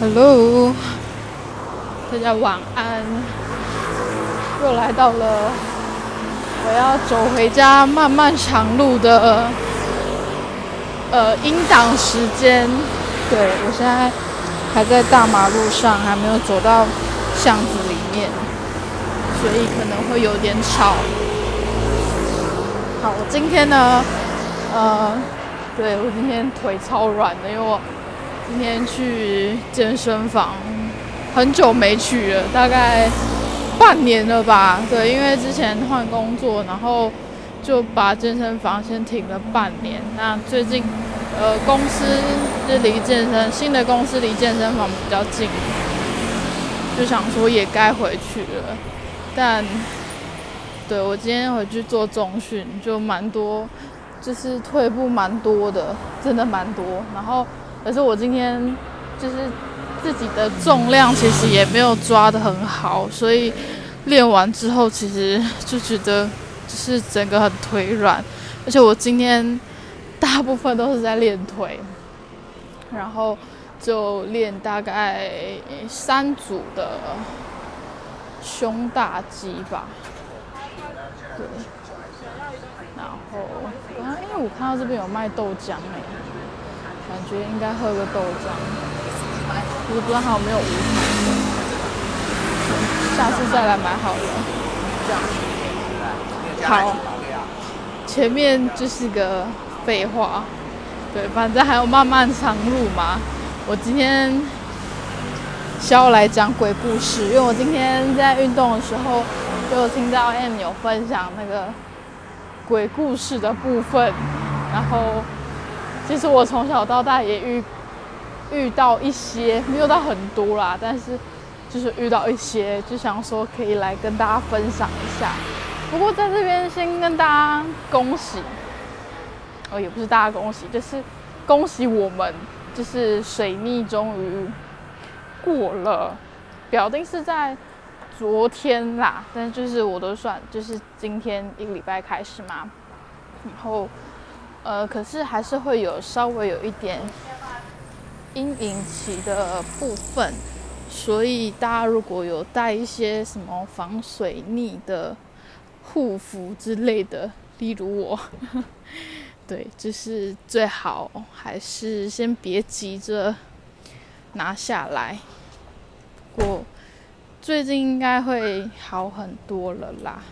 Hello，大家晚安。又来到了我要走回家漫漫长路的呃音档时间。对我现在还在大马路上，还没有走到巷子里面，所以可能会有点吵。好，我今天呢，呃，对我今天腿超软的，因为我。今天去健身房，很久没去了，大概半年了吧。对，因为之前换工作，然后就把健身房先停了半年。那最近，呃，公司是离健身新的公司离健身房比较近，就想说也该回去了。但，对我今天回去做中训，就蛮多，就是退步蛮多的，真的蛮多。然后。可是我今天就是自己的重量其实也没有抓得很好，所以练完之后其实就觉得就是整个很腿软，而且我今天大部分都是在练腿，然后就练大概三组的胸大肌吧，对，然后刚刚因为我看到这边有卖豆浆哎。感觉应该喝个豆浆，我不知道还有没有无糖的，下次再来买好了。这样，好，前面就是个废话，对，反正还有漫漫长路嘛。我今天是要来讲鬼故事，因为我今天在运动的时候就听到 M 有分享那个鬼故事的部分，然后。其实我从小到大也遇遇到一些，没有到很多啦，但是就是遇到一些，就想说可以来跟大家分享一下。不过在这边先跟大家恭喜，哦，也不是大家恭喜，就是恭喜我们，就是水逆终于过了。表定是在昨天啦，但就是我都算，就是今天一个礼拜开始嘛，然后。呃，可是还是会有稍微有一点阴影期的部分，所以大家如果有带一些什么防水逆的护肤之类的，例如我，对，就是最好还是先别急着拿下来。不过最近应该会好很多了啦。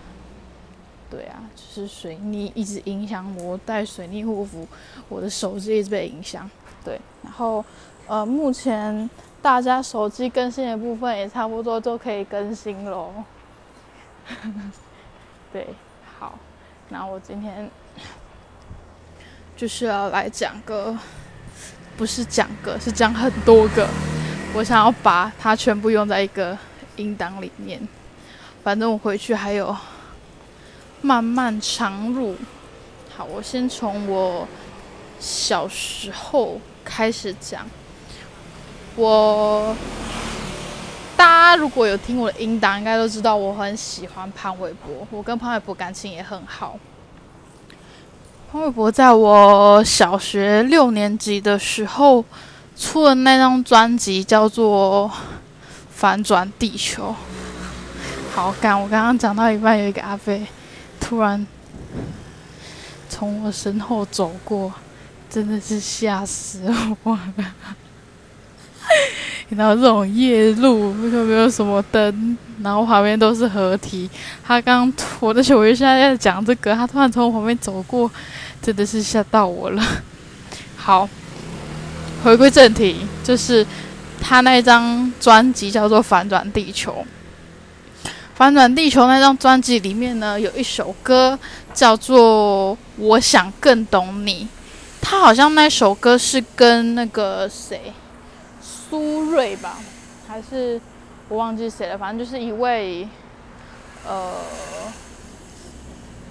对啊，就是水逆一直影响我带水逆护肤，我的手机一直被影响。对，然后呃，目前大家手机更新的部分也差不多都可以更新喽。对，好，那我今天就是要来讲个，不是讲个，是讲很多个，我想要把它全部用在一个音档里面。反正我回去还有。漫漫长路，好，我先从我小时候开始讲。我大家如果有听我的音档，应该都知道我很喜欢潘玮柏，我跟潘玮柏感情也很好。潘玮柏在我小学六年级的时候出的那张专辑叫做《反转地球》。好，干，我刚刚讲到一半，有一个阿飞。突然从我身后走过，真的是吓死我了！然后这种夜路又没有什么灯，然后旁边都是河堤。他刚我的小鱼现在在讲这个，他突然从我旁边走过，真的是吓到我了。好，回归正题，就是他那张专辑叫做《反转地球》。反转地球那张专辑里面呢，有一首歌叫做《我想更懂你》。他好像那首歌是跟那个谁，苏芮吧，还是我忘记谁了。反正就是一位呃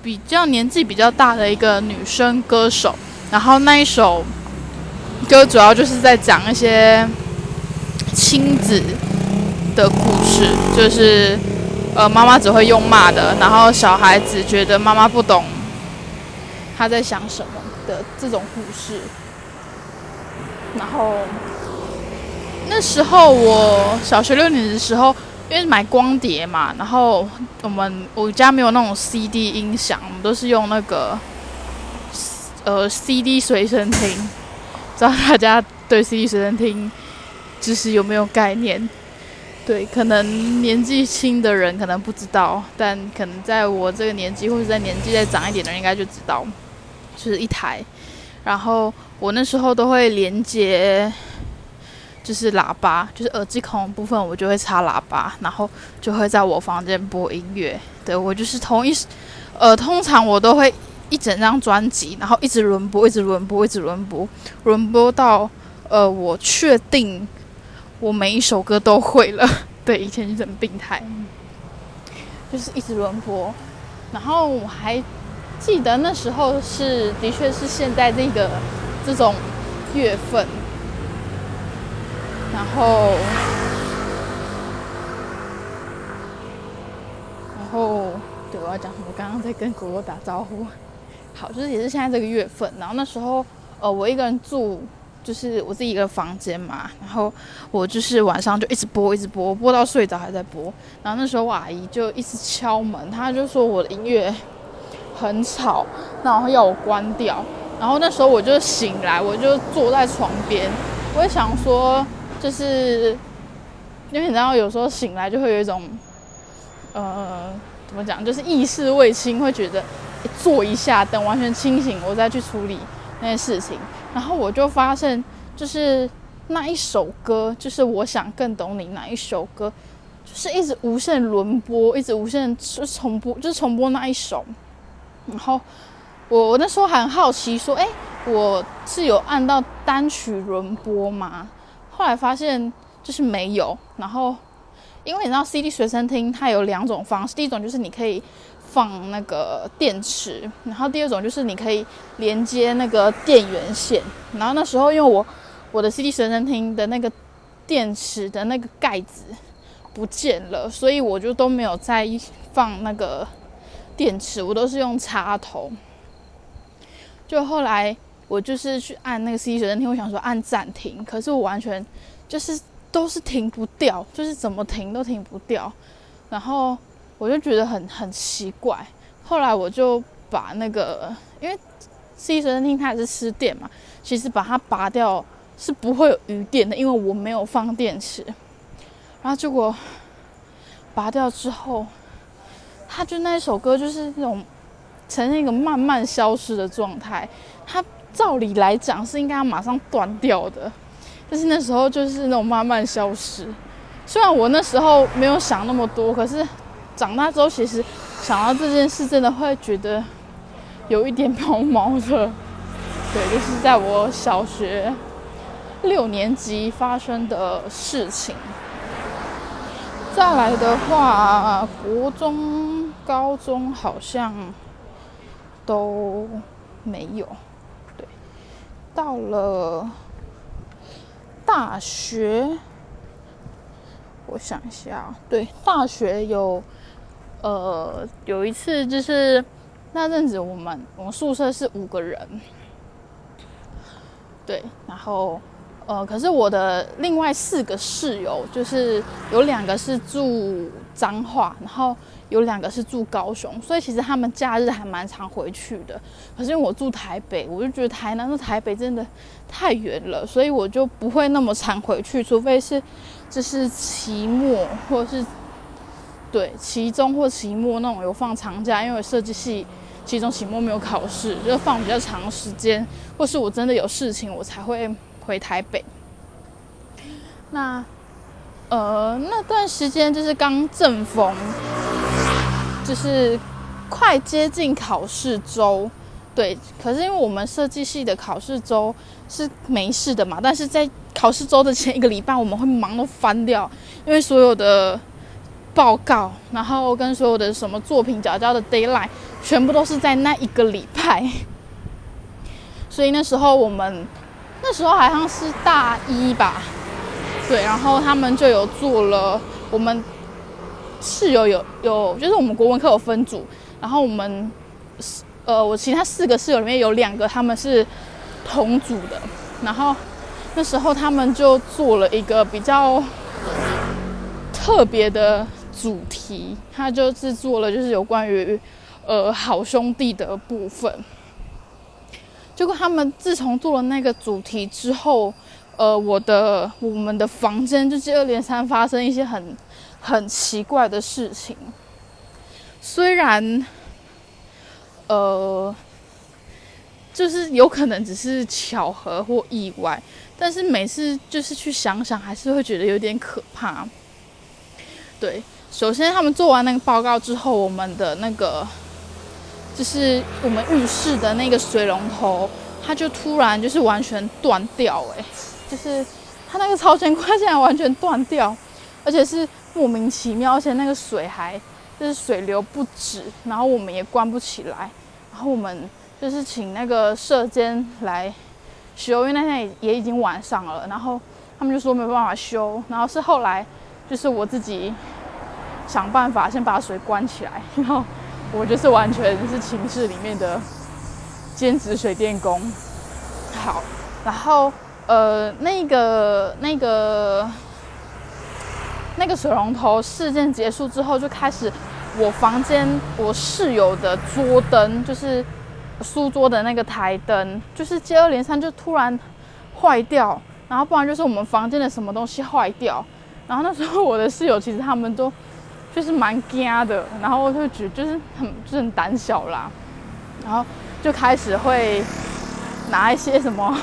比较年纪比较大的一个女生歌手。然后那一首歌主要就是在讲一些亲子的故事，就是。呃，妈妈只会用骂的，然后小孩子觉得妈妈不懂他在想什么的这种故事。然后那时候我小学六年级的时候，因为买光碟嘛，然后我们我家没有那种 CD 音响，我们都是用那个呃 CD 随身听。不知道大家对 CD 随身听知识有没有概念？对，可能年纪轻的人可能不知道，但可能在我这个年纪或者在年纪再长一点的人应该就知道，就是一台。然后我那时候都会连接，就是喇叭，就是耳机孔部分，我就会插喇叭，然后就会在我房间播音乐。对我就是同一，呃，通常我都会一整张专辑，然后一直轮播，一直轮播，一直轮播，轮播到呃我确定。我每一首歌都会了，对，以前就很病态，就是一直轮播。然后我还记得那时候是，的确是现在这个这种月份。然后，然后，对，我要讲什么？我刚刚在跟果果打招呼。好，就是也是现在这个月份。然后那时候，呃，我一个人住。就是我自己一个房间嘛，然后我就是晚上就一直播，一直播，播到睡着还在播。然后那时候我阿姨就一直敲门，她就说我的音乐很吵，然后要我关掉。然后那时候我就醒来，我就坐在床边，我也想说，就是因为你知道，有时候醒来就会有一种，呃，怎么讲，就是意识未清，会觉得坐一下，等完全清醒，我再去处理那些事情。然后我就发现，就是那一首歌，就是我想更懂你那一首歌，就是一直无限轮播，一直无限就重播，就是重播那一首。然后我我那时候很好奇，说，哎，我是有按到单曲轮播吗？后来发现就是没有。然后因为你知道 CD 随身听它有两种方式，第一种就是你可以。放那个电池，然后第二种就是你可以连接那个电源线。然后那时候因为我我的 CD 随身听的那个电池的那个盖子不见了，所以我就都没有再放那个电池，我都是用插头。就后来我就是去按那个 CD 随身听，我想说按暂停，可是我完全就是都是停不掉，就是怎么停都停不掉，然后。我就觉得很很奇怪，后来我就把那个，因为 C 随身听它也是吃电嘛，其实把它拔掉是不会有余电的，因为我没有放电池。然后结果拔掉之后，它就那首歌就是那种呈现一个慢慢消失的状态。它照理来讲是应该要马上断掉的，但是那时候就是那种慢慢消失。虽然我那时候没有想那么多，可是。长大之后，其实想到这件事，真的会觉得有一点毛毛的。对，就是在我小学六年级发生的事情。再来的话，国中、高中好像都没有。对，到了大学，我想一下，对，大学有。呃，有一次就是那阵子，我们我们宿舍是五个人，对，然后呃，可是我的另外四个室友，就是有两个是住彰化，然后有两个是住高雄，所以其实他们假日还蛮常回去的。可是因为我住台北，我就觉得台南到台北真的太远了，所以我就不会那么常回去，除非是就是期末或是。对，期中或期末那种有放长假，因为设计系期中、期末没有考试，就放比较长时间，或是我真的有事情，我才会回台北。那呃那段时间就是刚正逢，就是快接近考试周，对。可是因为我们设计系的考试周是没事的嘛，但是在考试周的前一个礼拜，我们会忙到翻掉，因为所有的。报告，然后跟所有的什么作品、交交的 d a y l i n e 全部都是在那一个礼拜。所以那时候我们那时候好像是大一吧，对，然后他们就有做了。我们室友有有，就是我们国文课有分组，然后我们呃，我其他四个室友里面有两个他们是同组的，然后那时候他们就做了一个比较特别的主题，他就是做了就是有关于呃好兄弟的部分。结果他们自从做了那个主题之后，呃，我的我们的房间就接二连三发生一些很很奇怪的事情。虽然，呃，就是有可能只是巧合或意外，但是每次就是去想想，还是会觉得有点可怕。对，首先他们做完那个报告之后，我们的那个。就是我们浴室的那个水龙头，它就突然就是完全断掉，哎，就是它那个超前快竟然完全断掉，而且是莫名其妙，而且那个水还就是水流不止，然后我们也关不起来，然后我们就是请那个射监来修，因为那天也也已经晚上了，然后他们就说没办法修，然后是后来就是我自己想办法先把水关起来，然后。我就是完全是寝室里面的兼职水电工。好，然后呃，那个那个那个水龙头事件结束之后，就开始我房间我室友的桌灯，就是书桌的那个台灯，就是接二连三就突然坏掉，然后不然就是我们房间的什么东西坏掉，然后那时候我的室友其实他们都。就是蛮惊的，然后就觉就是很就是很胆小啦，然后就开始会拿一些什么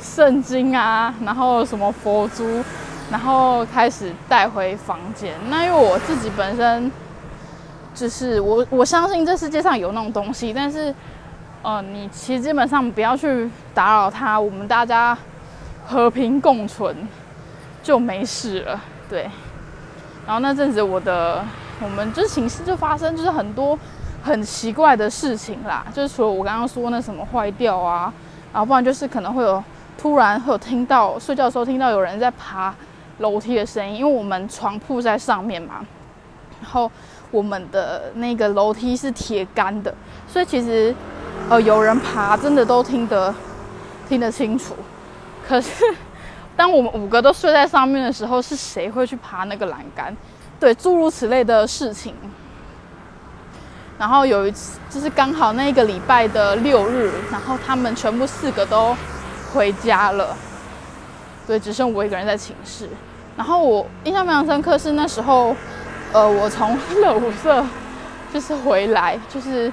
圣经啊，然后什么佛珠，然后开始带回房间。那因为我自己本身就是我我相信这世界上有那种东西，但是呃，你其实基本上不要去打扰它，我们大家和平共存就没事了，对。然后那阵子，我的我们就寝室就发生就是很多很奇怪的事情啦，就是除了我刚刚说那什么坏掉啊，然后不然就是可能会有突然会有听到睡觉的时候听到有人在爬楼梯的声音，因为我们床铺在上面嘛，然后我们的那个楼梯是铁杆的，所以其实呃有人爬真的都听得听得清楚，可是。当我们五个都睡在上面的时候，是谁会去爬那个栏杆？对，诸如此类的事情。然后有一次，就是刚好那个礼拜的六日，然后他们全部四个都回家了，对，只剩我一个人在寝室。然后我印象非常深刻是那时候，呃，我从乐舞社就是回来，就是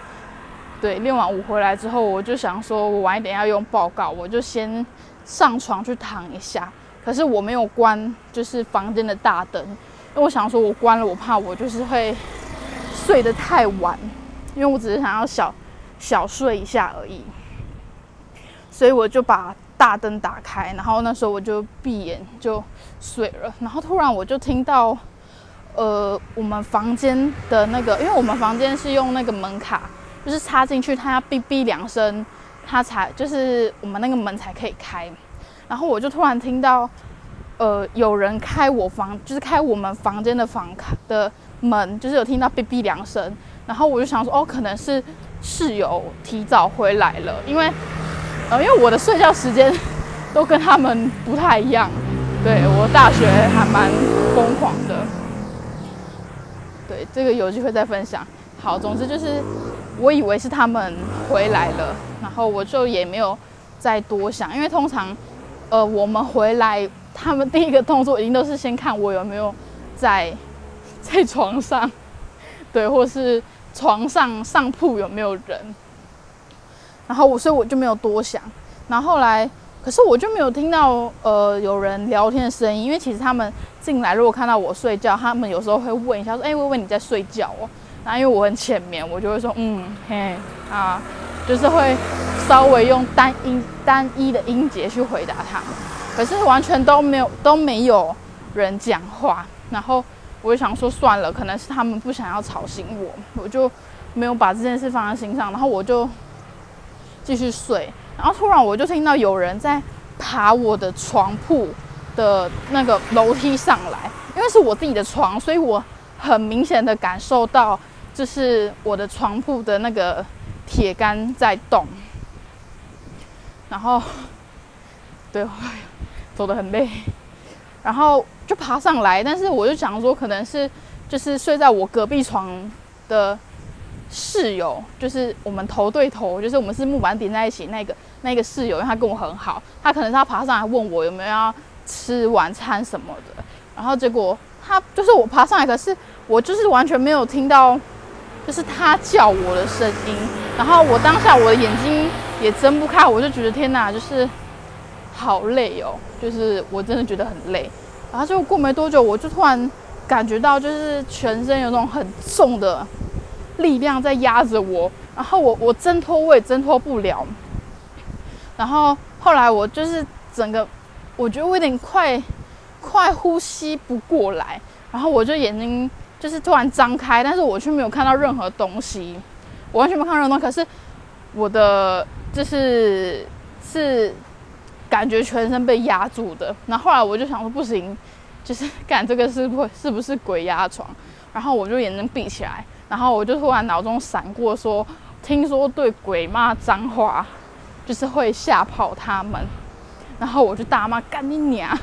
对练完舞回来之后，我就想说我晚一点要用报告，我就先。上床去躺一下，可是我没有关，就是房间的大灯，因为我想说，我关了，我怕我就是会睡得太晚，因为我只是想要小小睡一下而已，所以我就把大灯打开，然后那时候我就闭眼就睡了，然后突然我就听到，呃，我们房间的那个，因为我们房间是用那个门卡，就是插进去，它要哔哔两声。它才就是我们那个门才可以开，然后我就突然听到，呃，有人开我房，就是开我们房间的房卡的门，就是有听到哔哔两声，然后我就想说，哦，可能是室友提早回来了，因为，呃，因为我的睡觉时间 都跟他们不太一样，对我大学还蛮疯狂的，对，这个有机会再分享。好，总之就是我以为是他们回来了。然后我就也没有再多想，因为通常，呃，我们回来，他们第一个动作一定都是先看我有没有在在床上，对，或是床上上铺有没有人。然后我所以我就没有多想。然后后来，可是我就没有听到呃有人聊天的声音，因为其实他们进来如果看到我睡觉，他们有时候会问一下说：“哎，微微你在睡觉哦？”然后因为我很浅眠，我就会说：“嗯，嘿啊。”就是会稍微用单音单一的音节去回答他们，可是完全都没有都没有人讲话。然后我就想说算了，可能是他们不想要吵醒我，我就没有把这件事放在心上。然后我就继续睡。然后突然我就听到有人在爬我的床铺的那个楼梯上来，因为是我自己的床，所以我很明显的感受到，就是我的床铺的那个。铁杆在动，然后，对，走得很累，然后就爬上来，但是我就想说，可能是就是睡在我隔壁床的室友，就是我们头对头，就是我们是木板顶在一起那个那个室友，因为他跟我很好，他可能是他爬上来问我有没有要吃晚餐什么的，然后结果他就是我爬上来，可是我就是完全没有听到。就是他叫我的声音，然后我当下我的眼睛也睁不开，我就觉得天哪，就是好累哦，就是我真的觉得很累。然后就过没多久，我就突然感觉到，就是全身有那种很重的力量在压着我，然后我我挣脱我也挣脱不了。然后后来我就是整个，我觉得我有点快快呼吸不过来，然后我就眼睛。就是突然张开，但是我却没有看到任何东西，我完全没看到任何东西。可是我的就是是感觉全身被压住的。然后后来我就想说不行，就是干这个是不是不是鬼压床？然后我就眼睛闭起来，然后我就突然脑中闪过说，听说对鬼骂脏话就是会吓跑他们，然后我就大骂干你娘！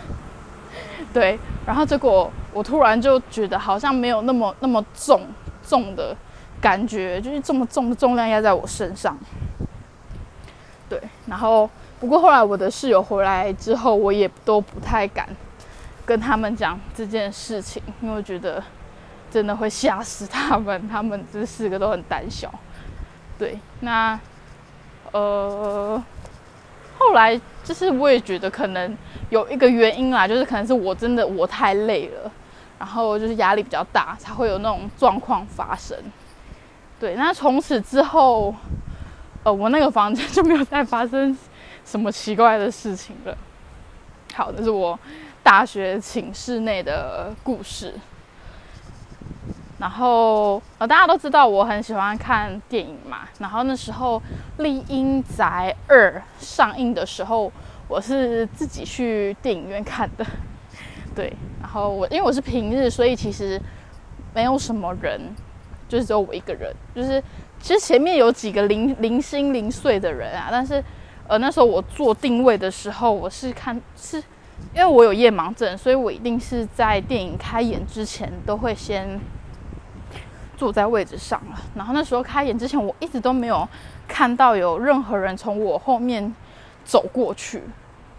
对，然后结果我突然就觉得好像没有那么那么重重的感觉，就是这么重的重量压在我身上。对，然后不过后来我的室友回来之后，我也都不太敢跟他们讲这件事情，因为我觉得真的会吓死他们，他们这四个都很胆小。对，那呃。后来就是我也觉得可能有一个原因啦，就是可能是我真的我太累了，然后就是压力比较大，才会有那种状况发生。对，那从此之后，呃，我那个房间就没有再发生什么奇怪的事情了。好，这是我大学寝室内的故事。然后呃，大家都知道我很喜欢看电影嘛。然后那时候《丽英宅二》上映的时候，我是自己去电影院看的。对，然后我因为我是平日，所以其实没有什么人，就是只有我一个人。就是其实前面有几个零零星零碎的人啊，但是呃那时候我做定位的时候，我是看是因为我有夜盲症，所以我一定是在电影开演之前都会先。坐在位置上了，然后那时候开演之前，我一直都没有看到有任何人从我后面走过去。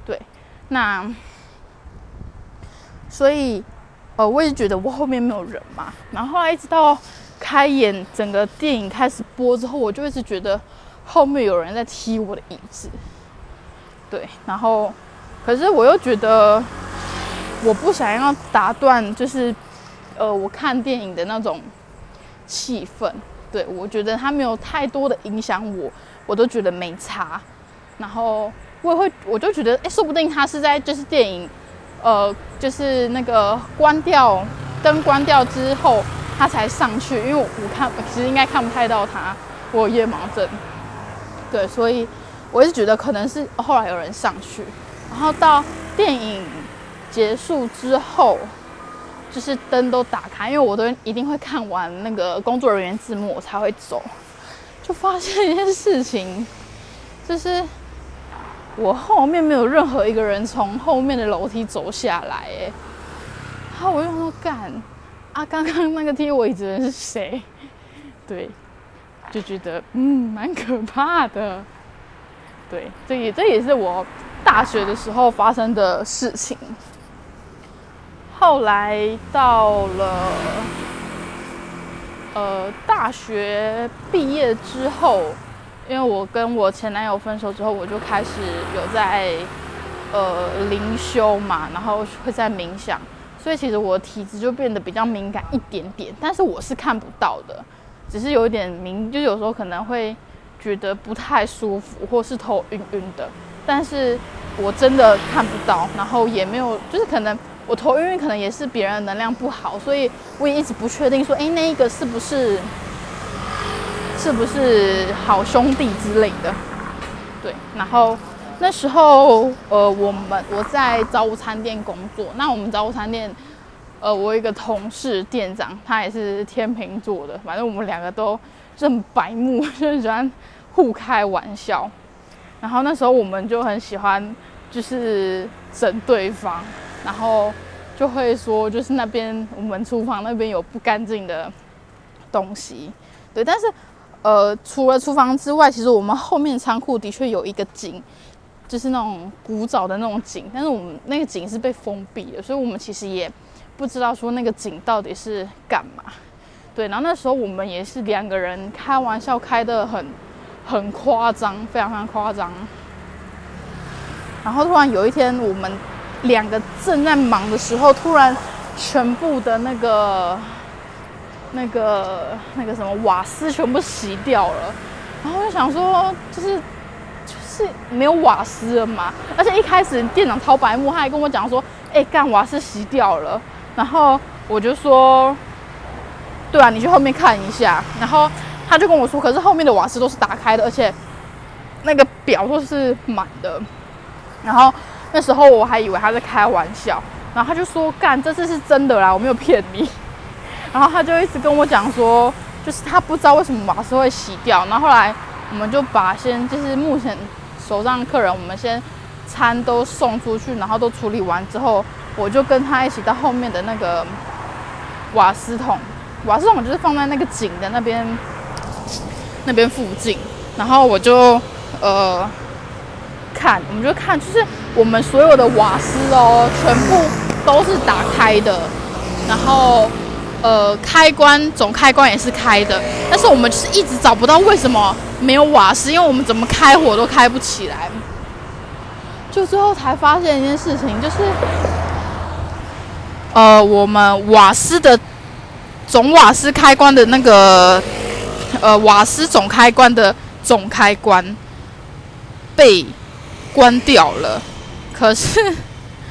对，那所以呃，我也觉得我后面没有人嘛。然后后来一直到开演，整个电影开始播之后，我就一直觉得后面有人在踢我的椅子。对，然后可是我又觉得我不想要打断，就是呃，我看电影的那种。气氛，对我觉得他没有太多的影响我，我都觉得没差。然后我也会，我就觉得，哎，说不定他是在就是电影，呃，就是那个关掉灯关掉之后，他才上去。因为我看其实应该看不太到他，我有夜盲症。对，所以我一直觉得可能是后来有人上去，然后到电影结束之后。就是灯都打开，因为我都一定会看完那个工作人员字幕，我才会走。就发现一件事情，就是我后面没有任何一个人从后面的楼梯走下来，哎，然后我就说干啊，刚刚那个踢我椅子人是谁？对，就觉得嗯，蛮可怕的。对，这也这也是我大学的时候发生的事情。后来到了，呃，大学毕业之后，因为我跟我前男友分手之后，我就开始有在呃灵修嘛，然后会在冥想，所以其实我体质就变得比较敏感一点点，但是我是看不到的，只是有一点敏，就有时候可能会觉得不太舒服，或是头晕晕的，但是我真的看不到，然后也没有，就是可能。我头晕晕可能也是别人能量不好，所以我也一直不确定说，哎，那一个是不是是不是好兄弟之类的？对，然后那时候呃，我们我在早午餐店工作，那我们早午餐店呃，我一个同事店长，他也是天秤座的，反正我们两个都很白目，就喜欢互开玩笑。然后那时候我们就很喜欢。就是整对方，然后就会说，就是那边我们厨房那边有不干净的东西，对。但是，呃，除了厨房之外，其实我们后面仓库的确有一个井，就是那种古早的那种井，但是我们那个井是被封闭的，所以我们其实也不知道说那个井到底是干嘛。对，然后那时候我们也是两个人开玩笑开的很很夸张，非常非常夸张。然后突然有一天，我们两个正在忙的时候，突然全部的那个、那个、那个什么瓦斯全部熄掉了。然后就想说，就是就是没有瓦斯了嘛。而且一开始店长超白目，他还跟我讲说：“哎，干瓦斯熄掉了。”然后我就说：“对啊，你去后面看一下。”然后他就跟我说：“可是后面的瓦斯都是打开的，而且那个表都是满的。”然后那时候我还以为他在开玩笑，然后他就说：“干，这次是真的啦，我没有骗你。”然后他就一直跟我讲说，就是他不知道为什么瓦斯会洗掉。然后后来我们就把先就是目前手上的客人，我们先餐都送出去，然后都处理完之后，我就跟他一起到后面的那个瓦斯桶，瓦斯桶就是放在那个井的那边那边附近，然后我就呃。看，我们就看，就是我们所有的瓦斯哦，全部都是打开的，然后呃，开关总开关也是开的，但是我们就是一直找不到为什么没有瓦斯，因为我们怎么开火都开不起来，就最后才发现一件事情，就是呃，我们瓦斯的总瓦斯开关的那个呃瓦斯总开关的总开关被。关掉了，可是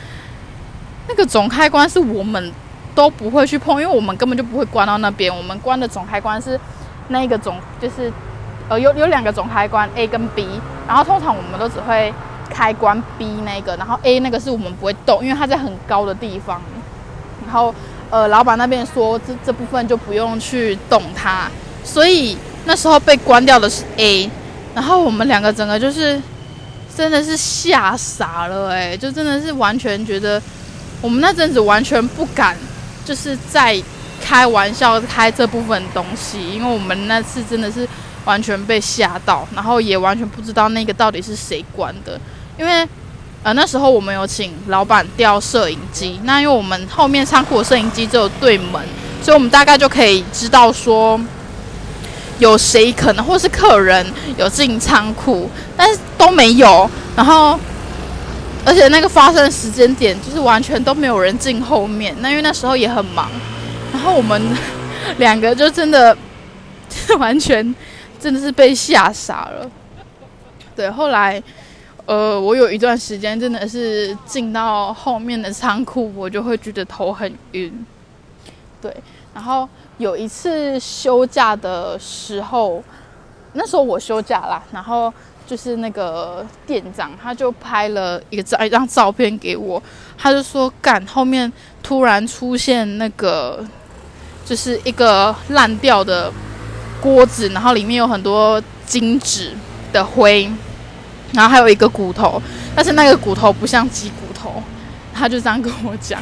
那个总开关是我们都不会去碰，因为我们根本就不会关到那边。我们关的总开关是那个总，就是呃有有两个总开关 A 跟 B，然后通常我们都只会开关 B 那个，然后 A 那个是我们不会动，因为它在很高的地方。然后呃老板那边说这这部分就不用去动它，所以那时候被关掉的是 A，然后我们两个整个就是。真的是吓傻了哎，就真的是完全觉得我们那阵子完全不敢，就是在开玩笑开这部分东西，因为我们那次真的是完全被吓到，然后也完全不知道那个到底是谁关的，因为呃那时候我们有请老板调摄影机，那因为我们后面仓库的摄影机只有对门，所以我们大概就可以知道说。有谁可能或是客人有进仓库，但是都没有。然后，而且那个发生的时间点就是完全都没有人进后面。那因为那时候也很忙，然后我们两个就真的完全真的是被吓傻了。对，后来呃，我有一段时间真的是进到后面的仓库，我就会觉得头很晕。对，然后。有一次休假的时候，那时候我休假啦，然后就是那个店长他就拍了一个照一张照片给我，他就说干后面突然出现那个就是一个烂掉的锅子，然后里面有很多金纸的灰，然后还有一个骨头，但是那个骨头不像鸡骨头，他就这样跟我讲。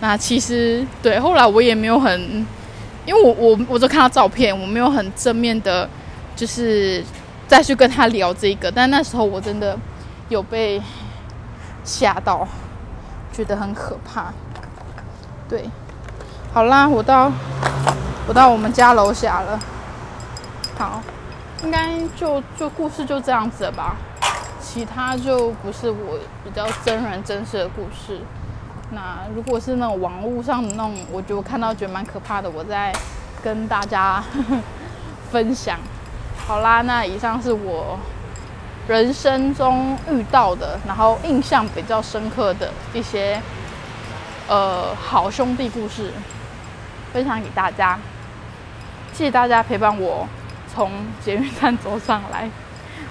那其实对，后来我也没有很。因为我我我都看到照片，我没有很正面的，就是再去跟他聊这个。但那时候我真的有被吓到，觉得很可怕。对，好啦，我到我到我们家楼下了。好，应该就就故事就这样子了吧，其他就不是我比较真人真事的故事。那如果是那种网络上的那种，我就看到觉得蛮可怕的，我在跟大家 分享。好啦，那以上是我人生中遇到的，然后印象比较深刻的一些呃好兄弟故事，分享给大家。谢谢大家陪伴我从捷运站走上来。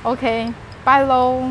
OK，拜喽。